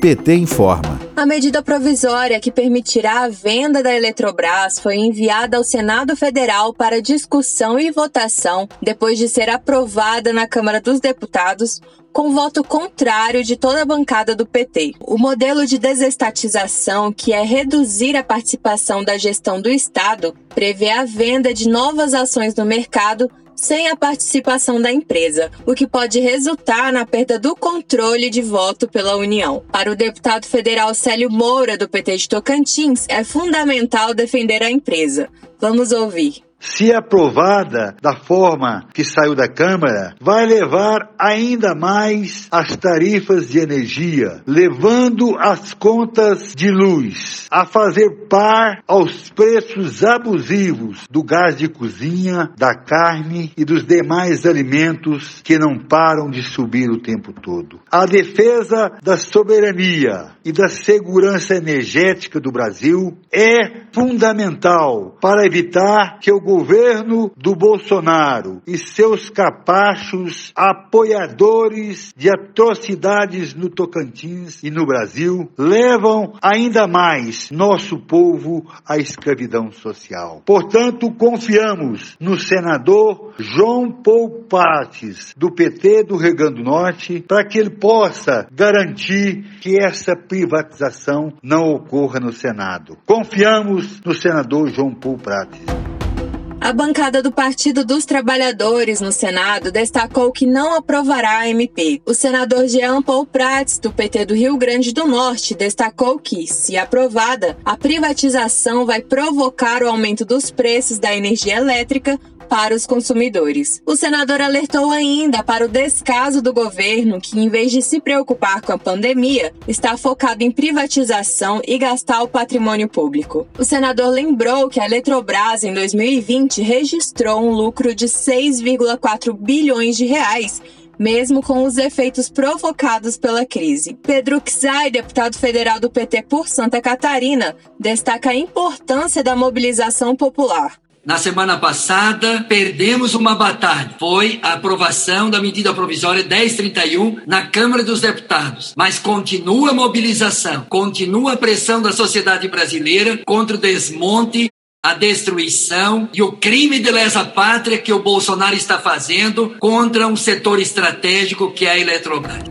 PT informa. A medida provisória que permitirá a venda da Eletrobras foi enviada ao Senado Federal para discussão e votação depois de ser aprovada na Câmara dos Deputados com voto contrário de toda a bancada do PT. O modelo de desestatização, que é reduzir a participação da gestão do Estado, prevê a venda de novas ações no mercado sem a participação da empresa, o que pode resultar na perda do controle de voto pela União. Para o deputado federal Célio Moura, do PT de Tocantins, é fundamental defender a empresa. Vamos ouvir se aprovada da forma que saiu da Câmara, vai levar ainda mais as tarifas de energia, levando as contas de luz a fazer par aos preços abusivos do gás de cozinha, da carne e dos demais alimentos que não param de subir o tempo todo. A defesa da soberania e da segurança energética do Brasil é fundamental para evitar que o governo do Bolsonaro e seus capachos apoiadores de atrocidades no Tocantins e no Brasil levam ainda mais nosso povo à escravidão social. Portanto, confiamos no senador João Paul Prates, do PT do Rio Grande do Norte, para que ele possa garantir que essa privatização não ocorra no Senado. Confiamos no senador João Paul Prates. A bancada do Partido dos Trabalhadores no Senado destacou que não aprovará a MP. O senador Jean Paul Prats, do PT do Rio Grande do Norte, destacou que, se aprovada, a privatização vai provocar o aumento dos preços da energia elétrica, para os consumidores. O senador alertou ainda para o descaso do governo, que, em vez de se preocupar com a pandemia, está focado em privatização e gastar o patrimônio público. O senador lembrou que a Eletrobras, em 2020, registrou um lucro de 6,4 bilhões de reais mesmo com os efeitos provocados pela crise. Pedro Xay, deputado federal do PT por Santa Catarina, destaca a importância da mobilização popular. Na semana passada, perdemos uma batalha. Foi a aprovação da medida provisória 1031 na Câmara dos Deputados. Mas continua a mobilização, continua a pressão da sociedade brasileira contra o desmonte a destruição e o crime de lesa pátria que o Bolsonaro está fazendo contra um setor estratégico que é a Eletrobras.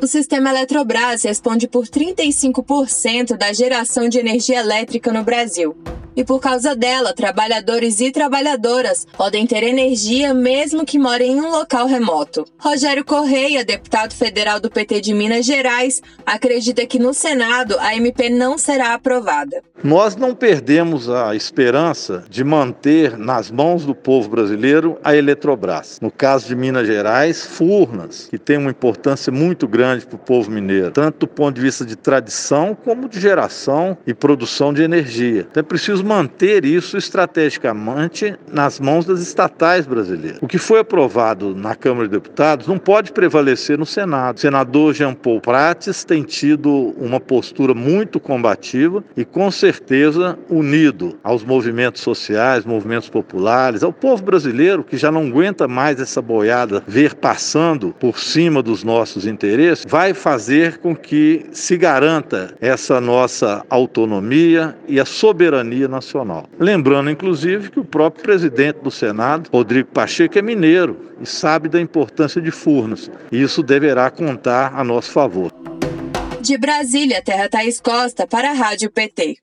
O sistema Eletrobras responde por 35% da geração de energia elétrica no Brasil e por causa dela, trabalhadores e trabalhadoras podem ter energia mesmo que morem em um local remoto. Rogério Correia, deputado federal do PT de Minas Gerais, acredita que no Senado a MP não será aprovada. Nós não perdemos a esperança de manter nas mãos do povo brasileiro a Eletrobras. No caso de Minas Gerais, Furnas, que tem uma importância muito grande para o povo mineiro, tanto do ponto de vista de tradição como de geração e produção de energia. Então é preciso manter isso estrategicamente nas mãos das estatais brasileiras. O que foi aprovado na Câmara de Deputados não pode prevalecer no Senado. O senador Jean Paul Prates tem tido uma postura muito combativa e, com certeza, unido aos movimentos sociais, movimentos populares, ao povo brasileiro que já não aguenta mais essa boiada ver passando por cima dos nossos interesses, vai fazer com que se garanta essa nossa autonomia e a soberania Lembrando, inclusive, que o próprio presidente do Senado, Rodrigo Pacheco, é mineiro e sabe da importância de Furnas. E isso deverá contar a nosso favor. De Brasília, Terra Thaís Costa, para a Rádio PT.